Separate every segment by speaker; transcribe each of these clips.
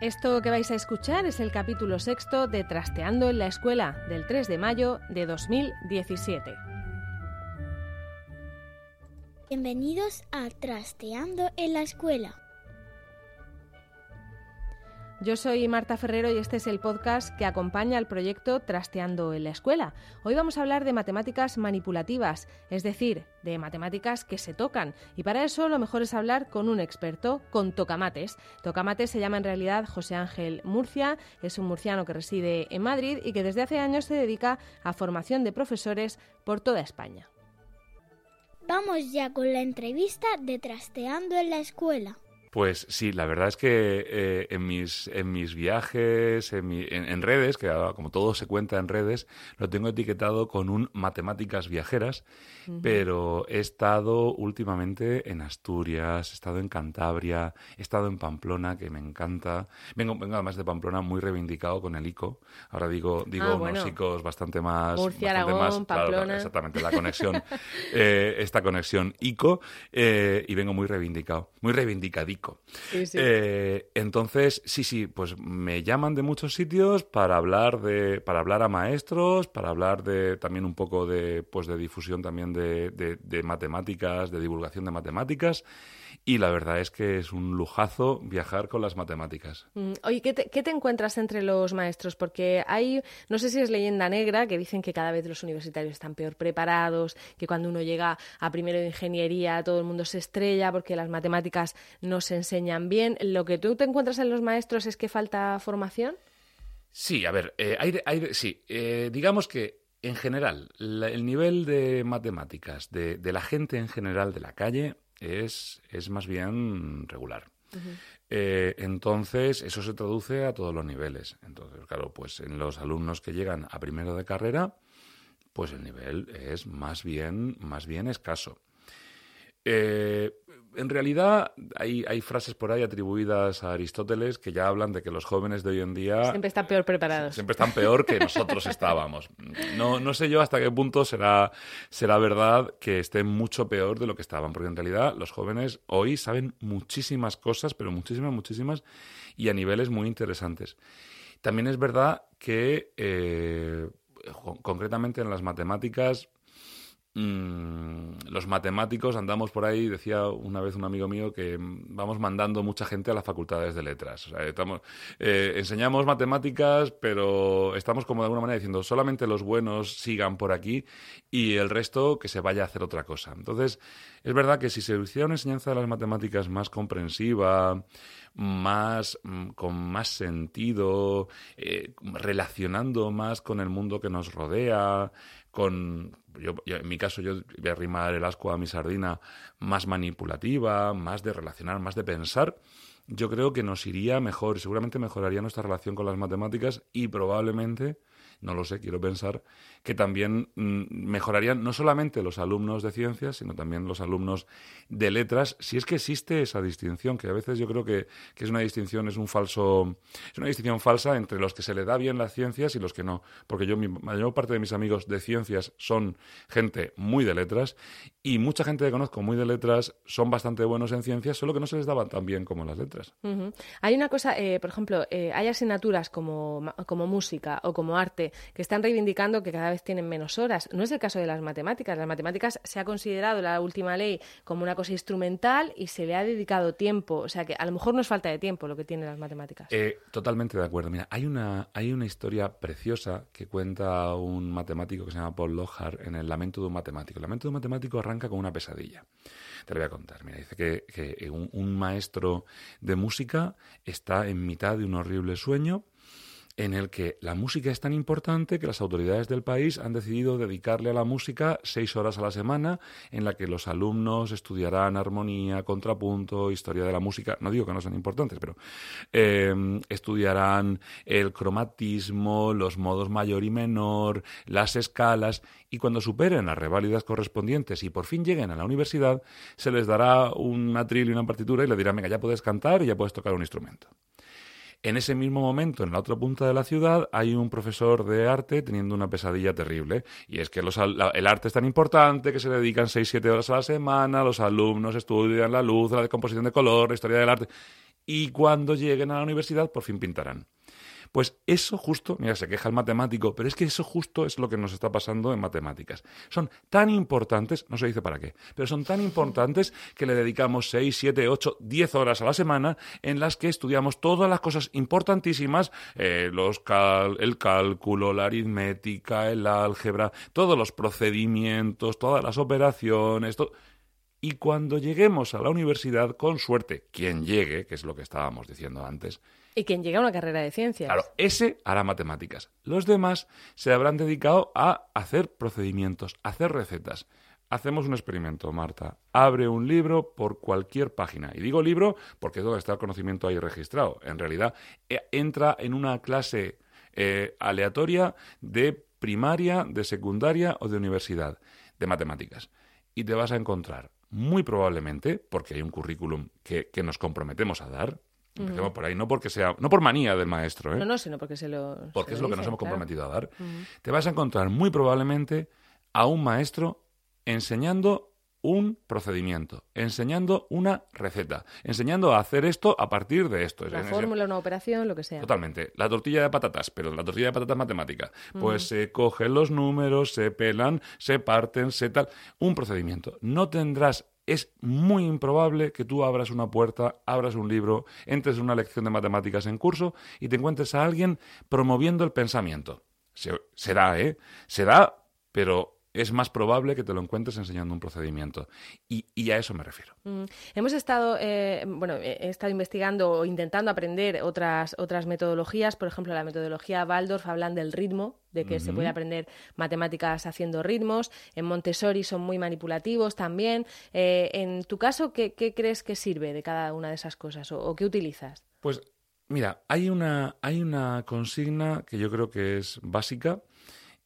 Speaker 1: Esto que vais a escuchar es el capítulo sexto de Trasteando en la Escuela del 3 de mayo de 2017.
Speaker 2: Bienvenidos a Trasteando en la Escuela.
Speaker 1: Yo soy Marta Ferrero y este es el podcast que acompaña al proyecto Trasteando en la Escuela. Hoy vamos a hablar de matemáticas manipulativas, es decir, de matemáticas que se tocan. Y para eso lo mejor es hablar con un experto, con Tocamates. Tocamates se llama en realidad José Ángel Murcia, es un murciano que reside en Madrid y que desde hace años se dedica a formación de profesores por toda España.
Speaker 2: Vamos ya con la entrevista de Trasteando en la Escuela.
Speaker 3: Pues sí, la verdad es que eh, en, mis, en mis viajes, en, mi- en- en redes, que como todo se cuenta en redes, lo tengo etiquetado con un matemáticas viajeras, pero he estado últimamente en Asturias, he estado en Cantabria, he estado en Pamplona, que me encanta. Vengo, vengo además de Pamplona muy reivindicado con el ICO. Ahora digo, digo
Speaker 1: Ah,
Speaker 3: unos
Speaker 1: bueno.
Speaker 3: ICOs bastante más...
Speaker 1: Murcia,
Speaker 3: bastante
Speaker 1: Aragón,
Speaker 3: más, claro,
Speaker 1: Pamplona.
Speaker 3: exactamente, la conexión, eh, esta conexión ICO, eh, y vengo muy reivindicado, muy reivindicadico.
Speaker 1: Sí, sí.
Speaker 3: Eh, entonces, sí, sí, pues me llaman de muchos sitios para hablar de, para hablar a maestros, para hablar de también un poco de, pues de difusión también de, de- de matemáticas, de divulgación de matemáticas. Y la verdad es que es un lujazo viajar con las matemáticas.
Speaker 1: Mm, Oye, ¿qué te, qué te encuentras entre los maestros? Porque hay, no sé si es leyenda negra, que dicen que cada vez los universitarios están peor preparados, que cuando uno llega a primero de ingeniería todo el mundo se estrella porque las matemáticas no se enseñan bien. ¿Lo que tú te encuentras en los maestros es que falta formación?
Speaker 3: Sí, a ver, eh, hay de- sí, eh, digamos que en general la- el nivel de matemáticas de, de la gente en general de la calle es, es más bien regular. Eh, entonces, eso se traduce a todos los niveles. Entonces, claro, pues en los alumnos que llegan a primero de carrera, pues el nivel es más bien, más bien escaso. Eh, en realidad hay, hay frases por ahí atribuidas a Aristóteles que ya hablan de que los jóvenes de hoy en día
Speaker 1: Siempre están peor preparados.
Speaker 3: siempre están peor que nosotros estábamos. No, no sé yo hasta qué punto será, será verdad que estén mucho peor de lo que estaban, porque en realidad los jóvenes hoy saben muchísimas cosas, pero muchísimas, muchísimas, y a niveles muy interesantes. También es verdad que, eh, concretamente en las matemáticas, mm, los matemáticos andamos por ahí, decía una vez un amigo mío, que mm, vamos mandando mucha gente a las facultades de letras. O sea, estamos, eh, enseñamos matemáticas, pero estamos como de alguna manera diciendo, solamente los buenos sigan por aquí y el resto que se vaya a hacer otra cosa. Entonces, es verdad que si se hiciera una enseñanza de las matemáticas más comprensiva, más mm, con más sentido, eh, relacionando más con el mundo que nos rodea, con yo, yo- en mi caso yo voy a arrimar el asco a mi sardina más manipulativa, más de relacionar, más de pensar. Yo creo que nos iría mejor, seguramente mejoraría nuestra relación con las matemáticas y probablemente, no lo sé, quiero pensar, que también mm, mejorarían no solamente los alumnos de ciencias, sino también los alumnos de letras, si es que existe esa distinción, que a veces yo creo que, que es una distinción, es un falso, es una distinción falsa entre los que se le da bien las ciencias y los que no. Porque yo, mi mayor parte de mis amigos de ciencias son gente muy de letras, y mucha gente que conozco muy de letras son bastante buenos en ciencias, solo que no se les daban tan bien como las letras.
Speaker 1: Hay una cosa, eh, por ejemplo, eh, hay asignaturas como, como música o como arte que están reivindicando que cada vez tienen menos horas. No es el caso de las matemáticas. Las matemáticas se ha considerado la última ley como una cosa instrumental y se le ha dedicado tiempo. O sea que a lo mejor no es falta de tiempo lo que tienen las matemáticas.
Speaker 3: Eh, totalmente de acuerdo. Mira, hay una, hay una historia preciosa que cuenta un matemático que se llama Paul Lohar en El Lamento de un Matemático. El Lamento de un Matemático arranca con una pesadilla. Te lo voy a contar. Mira, dice que, un maestro de música está en mitad de un horrible sueño en el que la música es tan importante que las autoridades del país han decidido dedicarle a la música seis horas a la semana, en la que los alumnos estudiarán armonía, contrapunto, historia de la música. No digo que no sean importantes, pero eh, estudiarán el cromatismo, los modos mayor y menor, las escalas, y cuando superen las reválidas correspondientes y por fin lleguen a la universidad, se les dará un atril y una partitura y le dirán, venga, ya puedes cantar y ya puedes tocar un instrumento. En ese mismo momento, en la otra punta de la ciudad, hay un profesor de arte teniendo una pesadilla terrible. Y es que el arte es tan importante que se dedican 6-7 horas a la semana, los alumnos estudian la luz, la decomposición de color, la historia del arte. Y cuando lleguen a la universidad, por fin pintarán. Pues eso justo, mira, se queja el matemático, pero es que eso justo es lo que nos está pasando en matemáticas. Son tan importantes, no se dice para qué, pero son tan importantes que le dedicamos 6, 7, 8, 10 horas a la semana en las que estudiamos todas las cosas importantísimas, eh, los el cálculo, la aritmética, el álgebra, todos los procedimientos, todas las operaciones, y cuando lleguemos a la universidad, con suerte, quien llegue, que es lo que estábamos diciendo antes,
Speaker 1: y quien llega a una carrera de ciencias.
Speaker 3: Claro, ese hará matemáticas. Los demás se habrán dedicado a hacer procedimientos, a hacer recetas. Hacemos un experimento, Marta. Abre un libro por cualquier página. Y digo libro porque es donde está el conocimiento ahí registrado. En realidad, eh, entra en una clase eh, aleatoria de primaria, de secundaria o de universidad de matemáticas. Y te vas a encontrar, muy probablemente, porque hay un currículum que nos comprometemos a dar, Empecemos por ahí, no porque sea, no por manía del maestro, ¿eh?
Speaker 1: No, no, sino porque se lo.
Speaker 3: Porque es lo que nos hemos comprometido a dar. Te vas a encontrar muy probablemente a un maestro enseñando un procedimiento, enseñando una receta, enseñando a hacer esto a partir de esto.
Speaker 1: Una fórmula, una operación, lo que sea.
Speaker 3: Totalmente. La tortilla de patatas, pero la tortilla de patatas matemática. Pues se cogen los números, se pelan, se parten, se tal. Un procedimiento. No tendrás es muy improbable que tú abras una puerta, abras un libro, entres en una lección de matemáticas en curso y te encuentres a alguien promoviendo el pensamiento. Se, será, ¿eh? Será, pero es más probable que te lo encuentres enseñando un procedimiento. Y, a eso me refiero.
Speaker 1: Mm. Hemos estado, eh, bueno, he estado investigando o intentando aprender otras, otras metodologías. Por ejemplo, la metodología Waldorf hablan del ritmo, de que se puede aprender matemáticas haciendo ritmos. En Montessori son muy manipulativos también. Eh, en tu caso, ¿qué, crees que sirve de cada una de esas cosas o, o qué utilizas?
Speaker 3: Pues mira, hay una, hay una consigna que yo creo que es básica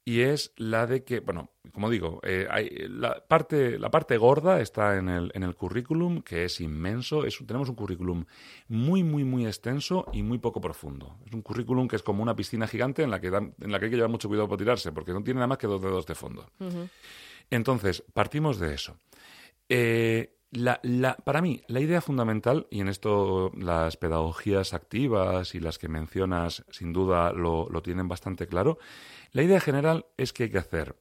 Speaker 3: y es la de que, bueno, como digo, eh, hay, la, parte, la parte gorda está en el, en el currículum, que es inmenso. Es, tenemos un currículum muy, muy, muy extenso y muy poco profundo. Es un currículum que es como una piscina gigante en la que, en la que hay que llevar mucho cuidado para tirarse, porque no tiene nada más que dos dedos de fondo. Entonces, partimos de eso. Eh, la, la, para mí, la idea fundamental, y en esto las pedagogías activas y las que mencionas sin duda lo, lo tienen bastante claro, la idea general es que hay que hacer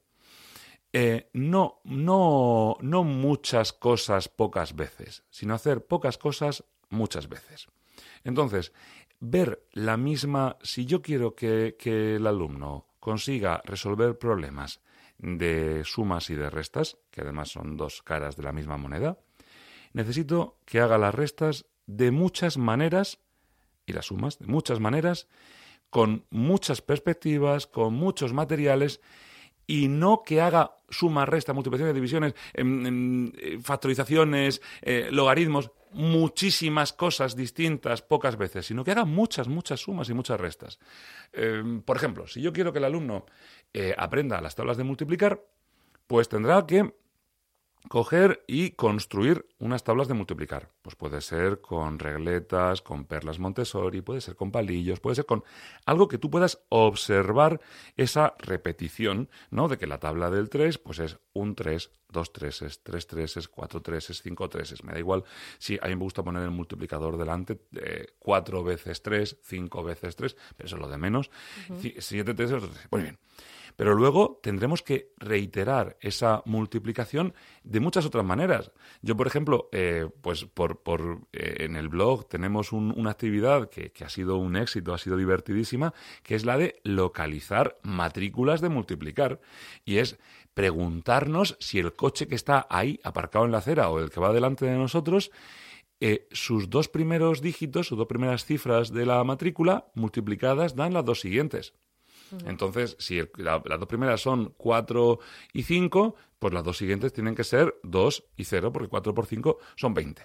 Speaker 3: eh, no, no, no muchas cosas pocas veces, sino hacer pocas cosas muchas veces. Entonces, ver la misma, si yo quiero que, que el alumno consiga resolver problemas de sumas y de restas, que además son dos caras de la misma moneda, necesito que haga las restas de muchas maneras y las sumas de muchas maneras con muchas perspectivas, con muchos materiales y no que haga suma, resta, multiplicaciones, divisiones, em, em, eh, factorizaciones, eh, logaritmos, muchísimas cosas distintas pocas veces, sino que haga muchas, muchas sumas y muchas restas. Em, por ejemplo, si yo quiero que el alumno eh, aprenda las tablas de multiplicar, pues tendrá que coger y construir unas tablas de multiplicar. Pues puede ser con regletas, con perlas Montessori, puede ser con palillos, puede ser con algo que tú puedas observar esa repetición, ¿no? De que la tabla del 3, pues es un 3, dos treses, tres treses, cuatro treses, cinco treses. Me da igual si a mí me gusta poner el multiplicador delante, eh, cuatro veces tres, cinco veces tres, pero eso es lo de menos. Siete treses, muy bien. Pero luego tendremos que reiterar esa multiplicación de muchas otras maneras. Yo, por ejemplo, eh, pues por, por eh, en el blog tenemos una actividad que, que ha sido un éxito, ha sido divertidísima, que es la de localizar matrículas de multiplicar. Y es preguntarnos si el coche que está ahí aparcado en la acera o el que va delante de nosotros eh, sus dos primeros dígitos, sus dos primeras cifras de la matrícula multiplicadas dan las dos siguientes. Entonces, si la- las dos primeras son 4 y 5, pues las dos siguientes tienen que ser 2 y 0, porque 4 por 5 son 20.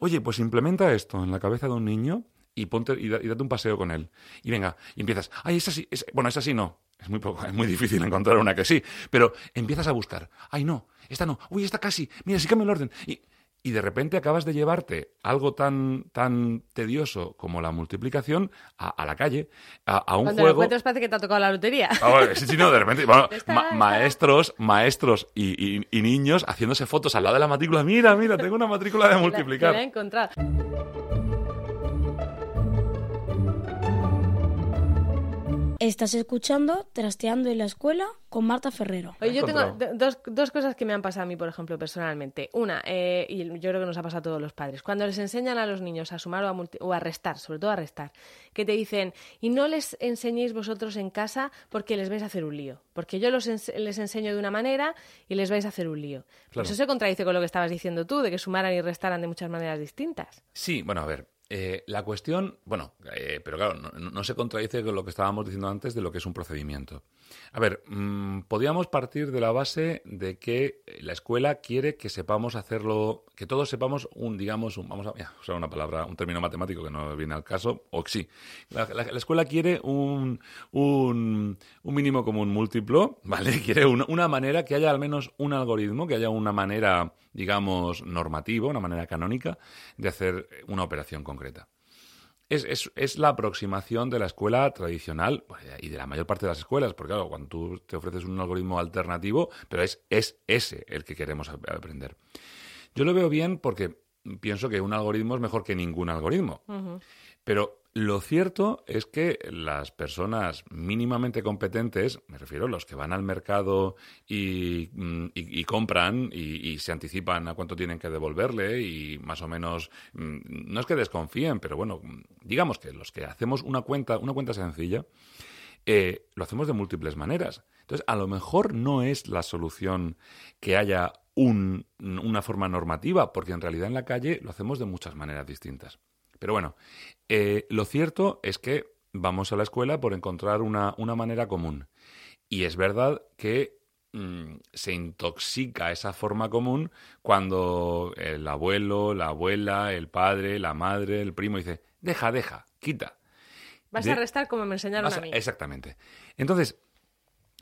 Speaker 3: Oye, pues implementa esto en la cabeza de un niño y ponte y, da- y date un paseo con él. Y venga, y empiezas, ay, esa sí, esa- bueno, esa sí no. Es muy poco, es muy difícil encontrar una que sí, pero empiezas a buscar. Ay, no, esta no. Uy, esta casi. Mira, sí cambio el orden. Y, y de repente acabas de llevarte algo tan, tan tedioso como la multiplicación a, a la calle, a, a un
Speaker 1: Cuando lo
Speaker 3: juego.
Speaker 1: encuentras parece que te ha tocado la lotería.
Speaker 3: Ah, sí, sí, no, de repente, bueno, ma- maestros, maestros y, y- y niños haciéndose fotos al lado de la matrícula. Mira, mira, tengo una matrícula de
Speaker 1: La-
Speaker 3: multiplicar.
Speaker 1: la he encontrado.
Speaker 2: Estás escuchando Trasteando en la Escuela con Marta Ferrero.
Speaker 1: Oye, yo tengo dos, dos cosas que me han pasado a mí, por ejemplo, personalmente. Una, eh, y yo creo que nos ha pasado a todos los padres, cuando les enseñan a los niños a sumar o a, multi- o a restar, sobre todo a restar, que te dicen, y no les enseñéis vosotros en casa porque les vais a hacer un lío, porque yo los ens- les enseño de una manera y les vais a hacer un lío.
Speaker 3: Claro.
Speaker 1: Eso se contradice con lo que estabas diciendo tú, de que sumaran y restaran de muchas maneras distintas.
Speaker 3: Sí, bueno, a ver. Eh, la cuestión, bueno, eh, pero claro, no, se contradice con lo que estábamos diciendo antes de lo que es un procedimiento. A ver, mm, podríamos partir de la base de que la escuela quiere que sepamos hacerlo, que todos sepamos un, digamos, un, vamos a usar una palabra, un término matemático que no viene al caso, o sí. La, la- la escuela quiere un, un, un mínimo común múltiplo, ¿vale? Quiere una, una manera, que haya al menos un algoritmo, que haya una manera, digamos, normativa, una manera canónica de hacer una operación concreta. Es, es- es la aproximación de la escuela tradicional pues, y de la mayor parte de las escuelas, porque claro, cuando tú te ofreces un algoritmo alternativo, pero es, es ese el que queremos ap- aprender. Yo lo veo bien porque pienso que un algoritmo es mejor que ningún algoritmo. Pero lo cierto es que las personas mínimamente competentes, me refiero los que van al mercado y, mm, y- y compran y, y se anticipan a cuánto tienen que devolverle y más o menos, mm, no es que desconfíen, pero bueno, digamos que los que hacemos una cuenta, una cuenta sencilla, eh, lo hacemos de múltiples maneras. Entonces, a lo mejor no es la solución que haya un- una forma normativa, porque en realidad en la calle lo hacemos de muchas maneras distintas. Pero bueno, eh, lo cierto es que vamos a la escuela por encontrar una, una manera común. Y es verdad que mm, se intoxica esa forma común cuando el abuelo, la abuela, el padre, la madre, el primo dice, deja, deja, quita.
Speaker 1: Vas
Speaker 3: De-
Speaker 1: a restar como me enseñaron a- mí.
Speaker 3: Exactamente. Entonces,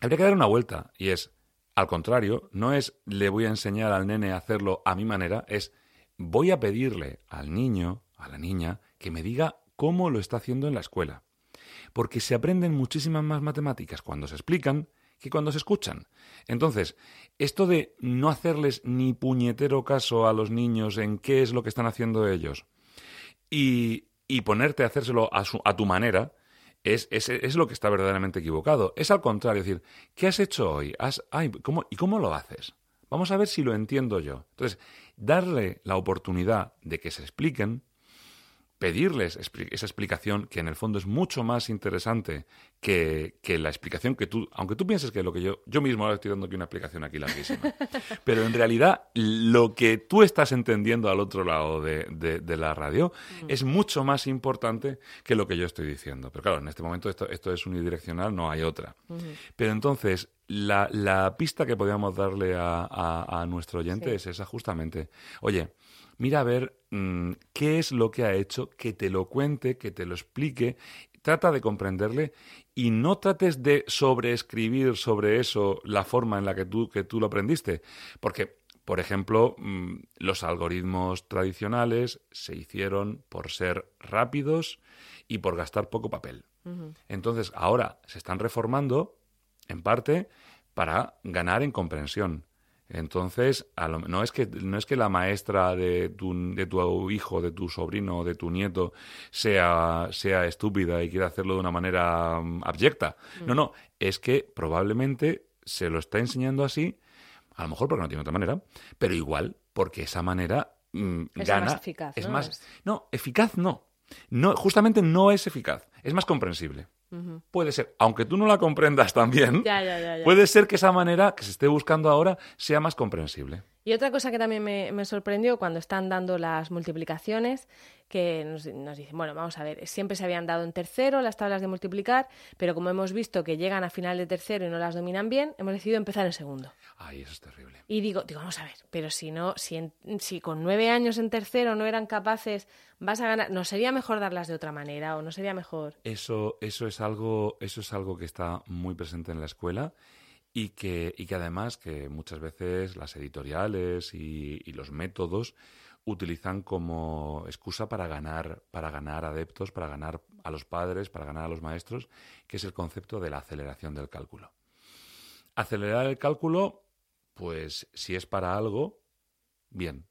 Speaker 3: habría que dar una vuelta y es, al contrario, no es le voy a enseñar al nene a hacerlo a mi manera, es voy a pedirle al niño, a la niña, que me diga cómo lo está haciendo en la escuela. Porque se aprenden muchísimas más matemáticas cuando se explican que cuando se escuchan. Entonces, esto de no hacerles ni puñetero caso a los niños en qué es lo que están haciendo ellos, y, y ponerte a hacérselo a, su- a tu manera es, es, es lo que está verdaderamente equivocado. Es al contrario, es decir, ¿qué has hecho hoy? Has, ay, ¿cómo, ¿Y cómo lo haces? Vamos a ver si lo entiendo yo. Entonces, darle la oportunidad de que se expliquen, pedirles esa explicación que en el fondo es mucho más interesante que, que la explicación que tú, aunque tú pienses que lo que yo, yo mismo ahora estoy dando aquí una explicación aquí larguísima, pero en realidad lo que tú estás entendiendo al otro lado de, de- de la radio es mucho más importante que lo que yo estoy diciendo. Pero claro, en este momento esto, esto es unidireccional, no hay otra. Pero entonces, la, la pista que podríamos darle a, a- a nuestro oyente es esa justamente. Oye, mira a ver mm, qué es lo que ha hecho, que te lo cuente, que te lo explique, trata de comprenderle y no trates de sobreescribir sobre eso la forma en la que tú, que tú lo aprendiste. Porque, por ejemplo, mm, los algoritmos tradicionales se hicieron por ser rápidos y por gastar poco papel. Entonces, ahora se están reformando, en parte, para ganar en comprensión. Entonces, a lo- no, es que, no es que la maestra de tu, de tu hijo, de tu sobrino, de tu nieto sea, sea estúpida y quiera hacerlo de una manera mm, abyecta. No, no, es que probablemente se lo está enseñando así, a lo mejor porque no tiene otra manera, pero igual porque esa manera mm,
Speaker 1: Es
Speaker 3: gana.
Speaker 1: más eficaz,
Speaker 3: es
Speaker 1: ¿no?
Speaker 3: más, no, eficaz no. no. Justamente no es eficaz, es más comprensible. Puede ser, aunque tú no la comprendas también,
Speaker 1: Ya, ya, ya, ya.
Speaker 3: puede ser que esa manera que se esté buscando ahora sea más comprensible.
Speaker 1: Y otra cosa que también me, me sorprendió cuando están dando las multiplicaciones, que nos, nos, dicen, bueno, vamos a ver, siempre se habían dado en tercero las tablas de multiplicar, pero como hemos visto que llegan a final de tercero y no las dominan bien, hemos decidido empezar en segundo.
Speaker 3: Ay, eso es terrible.
Speaker 1: Y digo, digo, vamos a ver, pero si no, si, en, si con nueve años en tercero no eran capaces, vas a ganar, ¿no sería mejor darlas de otra manera o no sería mejor?
Speaker 3: Eso, eso es algo, eso es algo que está muy presente en la escuela y que, y que además que muchas veces las editoriales y, y, los métodos utilizan como excusa para ganar, para ganar adeptos, para ganar a los padres, para ganar a los maestros, que es el concepto de la aceleración del cálculo. Acelerar el cálculo, pues si es para algo, bien.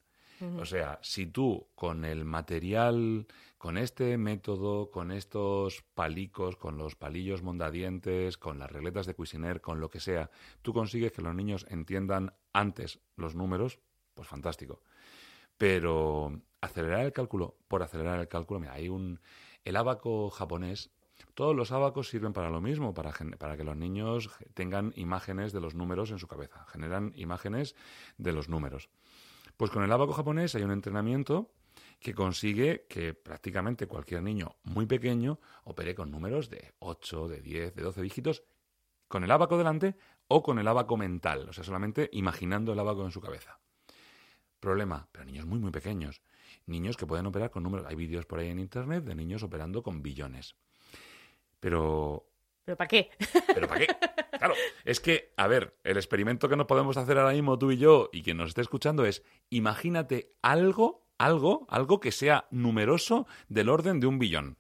Speaker 3: O sea, si tú con el material, con este método, con estos palicos, con los palillos mondadientes, con las regletas de Cuisiner, con lo que sea, tú consigues que los niños entiendan antes los números, pues fantástico. Pero acelerar el cálculo por acelerar el cálculo, mira, hay un... El abaco japonés, todos los abacos sirven para lo mismo, para, para que los niños tengan imágenes de los números en su cabeza, generan imágenes de los números. Pues con el abaco japonés hay un entrenamiento que consigue que prácticamente cualquier niño muy pequeño opere con números de 8, de 10, de 12 dígitos, con el abaco delante o con el abaco mental, o sea, solamente imaginando el abaco en su cabeza. Problema, pero niños muy, muy pequeños. Niños que pueden operar con números. Hay vídeos por ahí en internet de niños operando con billones. Pero.
Speaker 1: ¿Pero para qué?
Speaker 3: ¿Pero para qué? Claro, es que, a ver, el experimento que nos podemos hacer ahora mismo tú y yo y quien nos esté escuchando es: imagínate algo, algo, algo que sea numeroso del orden de un billón.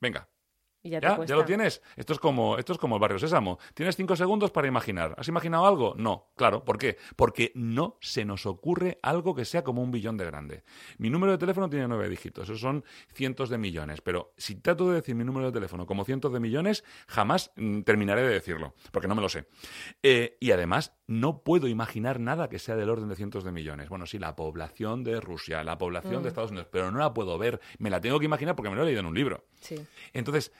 Speaker 3: Venga,
Speaker 1: Y ya,
Speaker 3: ¿Ya?
Speaker 1: cuesta.
Speaker 3: ¿Ya lo tienes? Esto es como esto es como el barrio Sésamo. Tienes cinco segundos para imaginar. ¿Has imaginado algo? No. Claro. ¿Por qué? Porque no se nos ocurre algo que sea como un billón de grande. Mi número de teléfono tiene nueve dígitos. Esos son cientos de millones. Pero si trato de decir mi número de teléfono como cientos de millones, jamás mm, terminaré de decirlo. Porque no me lo sé. Eh, y además, no puedo imaginar nada que sea del orden de cientos de millones. Bueno, sí, la población de Rusia, la población de Estados Unidos. Pero no la puedo ver. Me la tengo que imaginar porque me lo he leído en un libro.
Speaker 1: Sí.
Speaker 3: Entonces,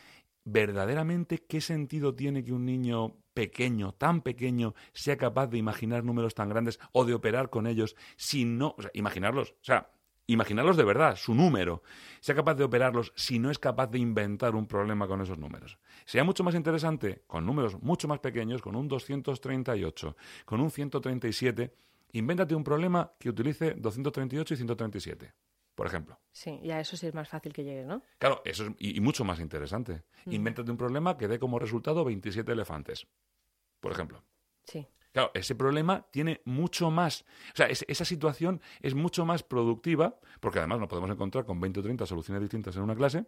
Speaker 3: verdaderamente, ¿qué sentido tiene que un niño pequeño, tan pequeño, sea capaz de imaginar números tan grandes o de operar con ellos si no, o sea, imaginarlos, o sea, imaginarlos de verdad, su número, sea capaz de operarlos si no es capaz de inventar un problema con esos números? Sería mucho más interesante con números mucho más pequeños, con un 238, con un 137, invéntate un problema que utilice 238 y 137, por ejemplo.
Speaker 1: Sí, ya eso sí es más fácil que llegue, ¿no?
Speaker 3: Claro, eso es y, y mucho más interesante.
Speaker 1: Mm.
Speaker 3: Invéntate un problema que dé como resultado 27 elefantes, por ejemplo.
Speaker 1: Sí.
Speaker 3: Claro, ese problema tiene mucho más. O sea, es- esa situación es mucho más productiva, porque además nos podemos encontrar con 20 o 30 soluciones distintas en una clase.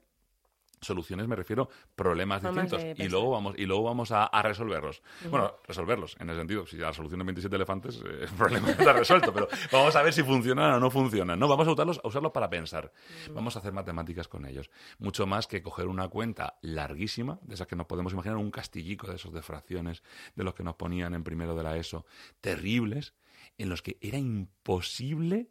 Speaker 3: Soluciones, me refiero, problemas
Speaker 1: Formas
Speaker 3: distintos. Y luego vamos, y luego vamos a, a resolverlos. Bueno, resolverlos, en el sentido, si la solución de 27 elefantes, eh, el problema está resuelto, pero vamos a ver si funcionan o no funcionan. No, vamos a usarlos, a usarlos para pensar. Vamos a hacer matemáticas con ellos. Mucho más que coger una cuenta larguísima, de esas que nos podemos imaginar, un castillico de esos de fracciones, de los que nos ponían en primero de la ESO, terribles, en los que era imposible.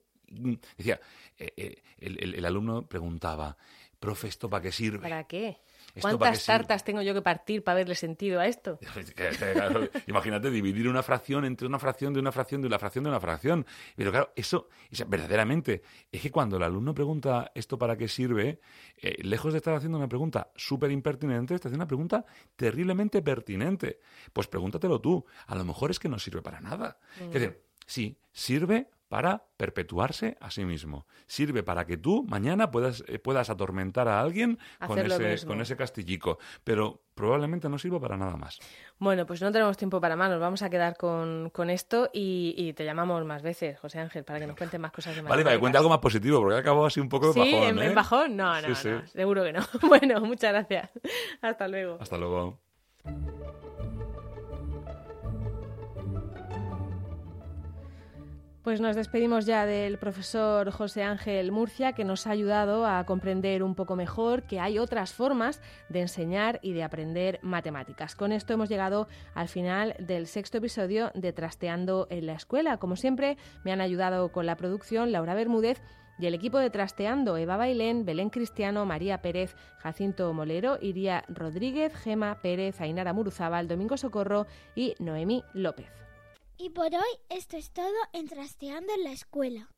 Speaker 3: Decía, eh, eh, el, el- el alumno preguntaba, profe, ¿esto para qué sirve?
Speaker 1: ¿Para qué?
Speaker 3: ¿Esto para qué
Speaker 1: ¿Cuántas
Speaker 3: sirve?
Speaker 1: tartas tengo yo que partir para verle sentido a esto?
Speaker 3: Imagínate dividir una fracción entre una fracción de una fracción de una fracción de una fracción. Pero claro, eso, sea, verdaderamente, es que cuando el alumno pregunta esto para qué sirve, eh, lejos de estar haciendo una pregunta súper impertinente, está haciendo una pregunta terriblemente pertinente. Pues pregúntatelo tú. A lo mejor es que no sirve para nada. Es decir, sí, sirve para perpetuarse a sí mismo. Sirve para que tú mañana puedas, eh, puedas atormentar a alguien con ese, con ese castillico. Pero probablemente no sirva para nada más.
Speaker 1: Bueno, pues no tenemos tiempo para más, nos vamos a quedar con, con esto y, y te llamamos más veces, José Ángel, para que nos cuentes más cosas de
Speaker 3: Vale, para que cuente algo más positivo, porque acabado así un poco de
Speaker 1: Sí,
Speaker 3: bajón,
Speaker 1: en,
Speaker 3: ¿eh?
Speaker 1: en bajón, no, no,
Speaker 3: Sí, sí.
Speaker 1: no, seguro que no. Bueno, muchas gracias. Hasta luego.
Speaker 3: Hasta luego.
Speaker 1: Pues nos despedimos ya del profesor José Ángel Murcia, que nos ha ayudado a comprender un poco mejor que hay otras formas de enseñar y de aprender matemáticas. Con esto hemos llegado al final del sexto episodio de Trasteando en la Escuela. Como siempre, me han ayudado con la producción Laura Bermúdez y el equipo de Trasteando, Eva Bailén, Belén Cristiano, María Pérez, Jacinto Molero, Iria Rodríguez, Gema Pérez, Ainara Muruzábal, Domingo Socorro y Noemí López.
Speaker 2: Y por hoy esto es todo en Trasteando en la Escuela.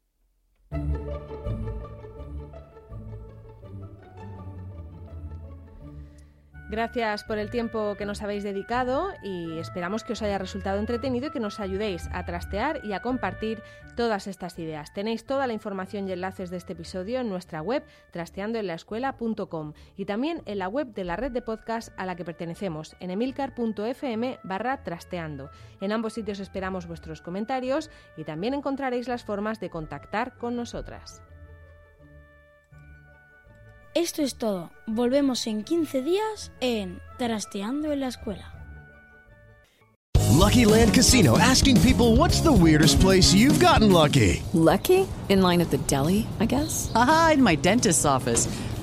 Speaker 1: Gracias por el tiempo que nos habéis dedicado y esperamos que os haya resultado entretenido y que nos ayudéis a trastear y a compartir todas estas ideas. Tenéis toda la información y enlaces de este episodio en nuestra web trasteandoenlaescuela.com y también en la web de la red de podcast a la que pertenecemos en emilcar.fm barra trasteando. En ambos sitios esperamos vuestros comentarios y también encontraréis las formas de contactar con nosotras.
Speaker 4: Esto es todo. Volvemos en 15 días en Trasteando en la Escuela.
Speaker 5: Lucky Land Casino asking people what's the weirdest place you've gotten lucky?
Speaker 6: Lucky? In line at the deli, I guess?
Speaker 7: Aha, in my dentist's office.